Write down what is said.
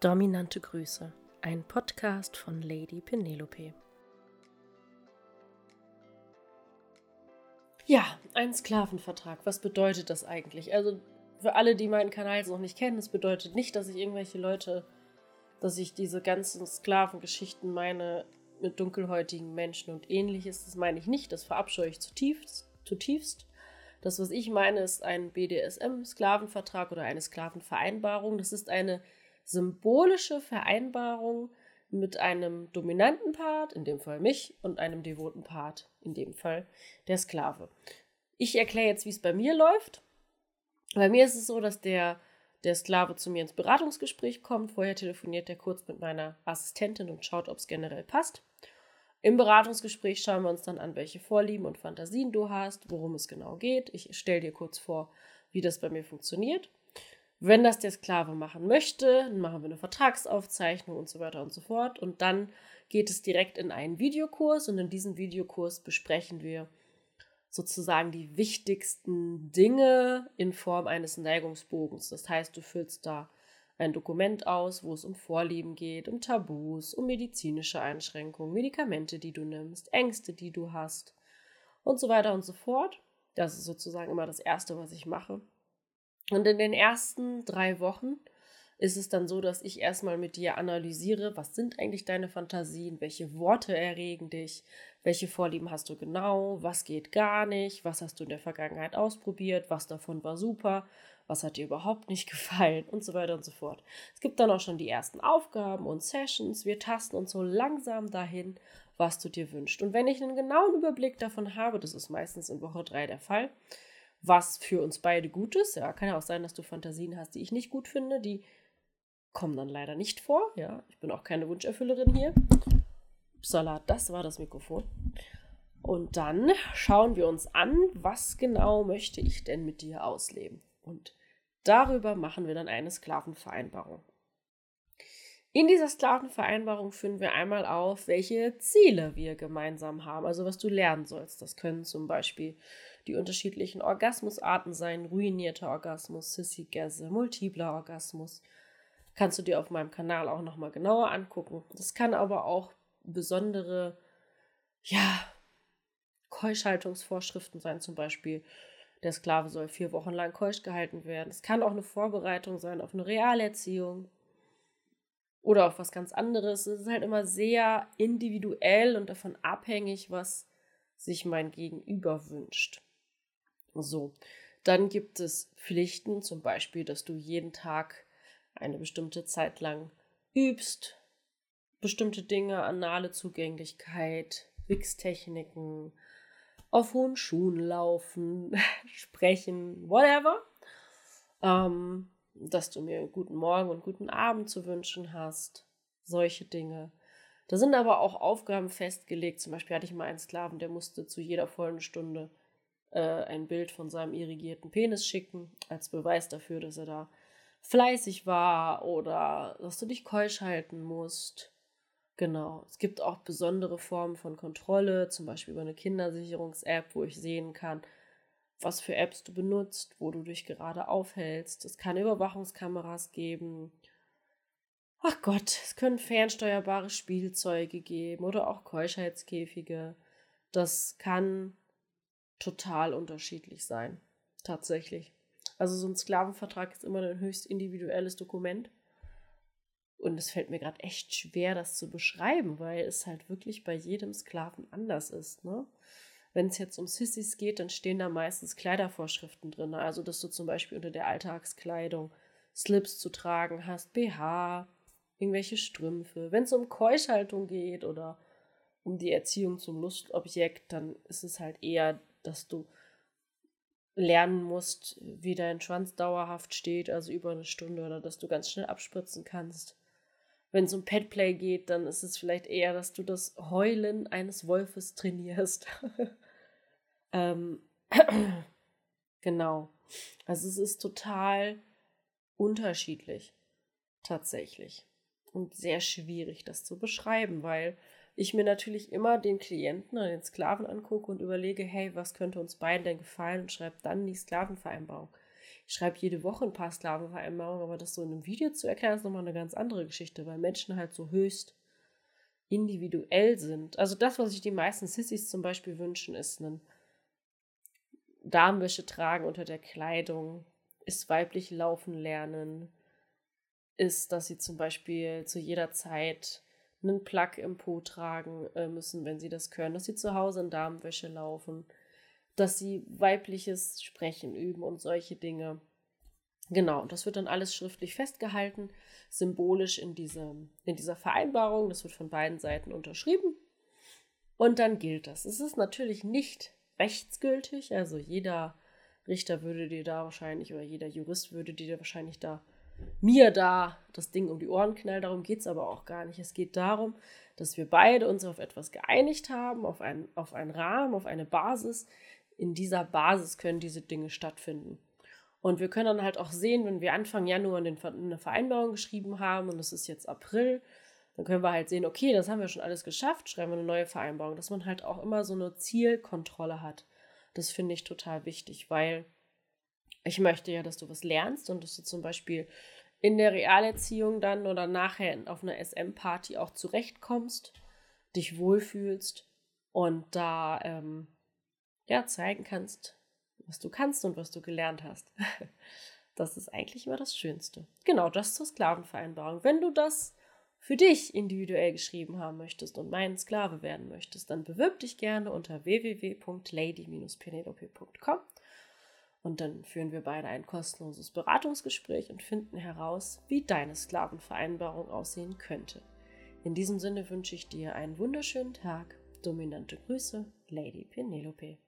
Dominante Grüße, ein Podcast von Lady Penelope. Ja, ein Sklavenvertrag. Was bedeutet das eigentlich? Also für alle, die meinen Kanal noch nicht kennen, es bedeutet nicht, dass ich irgendwelche Leute, dass ich diese ganzen Sklavengeschichten meine mit dunkelhäutigen Menschen und ähnliches. Das meine ich nicht. Das verabscheue ich zutiefst. zutiefst. Das, was ich meine, ist ein BDSM-Sklavenvertrag oder eine Sklavenvereinbarung. Das ist eine symbolische Vereinbarung mit einem dominanten Part, in dem Fall mich, und einem devoten Part, in dem Fall der Sklave. Ich erkläre jetzt, wie es bei mir läuft. Bei mir ist es so, dass der, der Sklave zu mir ins Beratungsgespräch kommt. Vorher telefoniert er kurz mit meiner Assistentin und schaut, ob es generell passt. Im Beratungsgespräch schauen wir uns dann an, welche Vorlieben und Fantasien du hast, worum es genau geht. Ich stelle dir kurz vor, wie das bei mir funktioniert. Wenn das der Sklave machen möchte, dann machen wir eine Vertragsaufzeichnung und so weiter und so fort. Und dann geht es direkt in einen Videokurs und in diesem Videokurs besprechen wir sozusagen die wichtigsten Dinge in Form eines Neigungsbogens. Das heißt, du füllst da ein Dokument aus, wo es um Vorlieben geht, um Tabus, um medizinische Einschränkungen, Medikamente, die du nimmst, Ängste, die du hast und so weiter und so fort. Das ist sozusagen immer das Erste, was ich mache. Und in den ersten drei Wochen ist es dann so, dass ich erstmal mit dir analysiere, was sind eigentlich deine Fantasien, welche Worte erregen dich, welche Vorlieben hast du genau, was geht gar nicht, was hast du in der Vergangenheit ausprobiert, was davon war super, was hat dir überhaupt nicht gefallen und so weiter und so fort. Es gibt dann auch schon die ersten Aufgaben und Sessions, wir tasten uns so langsam dahin, was du dir wünschst. Und wenn ich einen genauen Überblick davon habe, das ist meistens in Woche drei der Fall, was für uns beide gut ist. Ja, kann ja auch sein, dass du Fantasien hast, die ich nicht gut finde. Die kommen dann leider nicht vor. Ja, ich bin auch keine Wunscherfüllerin hier. Upsala, das war das Mikrofon. Und dann schauen wir uns an, was genau möchte ich denn mit dir ausleben. Und darüber machen wir dann eine Sklavenvereinbarung. In dieser Sklavenvereinbarung führen wir einmal auf, welche Ziele wir gemeinsam haben, also was du lernen sollst. Das können zum Beispiel die unterschiedlichen Orgasmusarten sein, ruinierter Orgasmus, Sissy-Gäse, multipler Orgasmus. Kannst du dir auf meinem Kanal auch nochmal genauer angucken. Das kann aber auch besondere, ja, Keuschhaltungsvorschriften sein, zum Beispiel der Sklave soll vier Wochen lang keusch gehalten werden. Es kann auch eine Vorbereitung sein auf eine Realerziehung oder auf was ganz anderes. Es ist halt immer sehr individuell und davon abhängig, was sich mein Gegenüber wünscht. So, dann gibt es Pflichten, zum Beispiel, dass du jeden Tag eine bestimmte Zeit lang übst, bestimmte Dinge, anale Zugänglichkeit, Wix-Techniken, auf hohen Schuhen laufen, sprechen, whatever. Ähm, dass du mir guten Morgen und guten Abend zu wünschen hast. Solche Dinge. Da sind aber auch Aufgaben festgelegt. Zum Beispiel hatte ich mal einen Sklaven, der musste zu jeder vollen Stunde äh, ein Bild von seinem irrigierten Penis schicken, als Beweis dafür, dass er da fleißig war oder dass du dich keusch halten musst. Genau. Es gibt auch besondere Formen von Kontrolle, zum Beispiel über eine Kindersicherungs-App, wo ich sehen kann, was für Apps du benutzt, wo du dich gerade aufhältst. Es kann Überwachungskameras geben. Ach Gott, es können fernsteuerbare Spielzeuge geben oder auch Keuschheitskäfige. Das kann total unterschiedlich sein. Tatsächlich. Also so ein Sklavenvertrag ist immer ein höchst individuelles Dokument. Und es fällt mir gerade echt schwer, das zu beschreiben, weil es halt wirklich bei jedem Sklaven anders ist. Ne? Wenn es jetzt um Sissys geht, dann stehen da meistens Kleidervorschriften drin. Also, dass du zum Beispiel unter der Alltagskleidung Slips zu tragen hast, BH, irgendwelche Strümpfe. Wenn es um Keuschhaltung geht oder um die Erziehung zum Lustobjekt, dann ist es halt eher dass du lernen musst, wie dein Schwanz dauerhaft steht, also über eine Stunde, oder dass du ganz schnell abspritzen kannst. Wenn es um Petplay geht, dann ist es vielleicht eher, dass du das Heulen eines Wolfes trainierst. ähm, genau. Also es ist total unterschiedlich. Tatsächlich. Und sehr schwierig, das zu beschreiben, weil ich mir natürlich immer den Klienten oder den Sklaven angucke und überlege, hey, was könnte uns beiden denn gefallen und schreibe dann die Sklavenvereinbarung. ich schreibe jede Woche ein paar Sklavenvereinbarungen, aber das so in einem Video zu erklären, ist nochmal eine ganz andere Geschichte, weil Menschen halt so höchst individuell sind. Also das, was sich die meisten Sissys zum Beispiel wünschen, ist ein Darmwäsche tragen unter der Kleidung, ist weiblich laufen lernen, ist, dass sie zum Beispiel zu jeder Zeit einen Plug im Po tragen äh, müssen, wenn sie das können, dass sie zu Hause in Darmwäsche laufen, dass sie weibliches Sprechen üben und solche Dinge. Genau, das wird dann alles schriftlich festgehalten, symbolisch in, diese, in dieser Vereinbarung. Das wird von beiden Seiten unterschrieben. Und dann gilt das. Es ist natürlich nicht rechtsgültig, also jeder Richter würde dir da wahrscheinlich oder jeder Jurist würde dir wahrscheinlich da mir da das Ding um die Ohren knallen. Darum geht es aber auch gar nicht. Es geht darum, dass wir beide uns auf etwas geeinigt haben, auf, ein, auf einen Rahmen, auf eine Basis. In dieser Basis können diese Dinge stattfinden. Und wir können dann halt auch sehen, wenn wir Anfang Januar eine Vereinbarung geschrieben haben und es ist jetzt April, dann können wir halt sehen, okay, das haben wir schon alles geschafft, schreiben wir eine neue Vereinbarung, dass man halt auch immer so eine Zielkontrolle hat. Das finde ich total wichtig, weil ich möchte ja, dass du was lernst und dass du zum Beispiel in der Realerziehung dann oder nachher auf einer SM-Party auch zurechtkommst, dich wohlfühlst und da ähm, ja zeigen kannst, was du kannst und was du gelernt hast. Das ist eigentlich immer das Schönste. Genau, das zur Sklavenvereinbarung. Wenn du das für dich individuell geschrieben haben möchtest und mein Sklave werden möchtest, dann bewirb dich gerne unter www.lady-penelope.com und dann führen wir beide ein kostenloses Beratungsgespräch und finden heraus, wie deine Sklavenvereinbarung aussehen könnte. In diesem Sinne wünsche ich dir einen wunderschönen Tag. Dominante Grüße, Lady Penelope.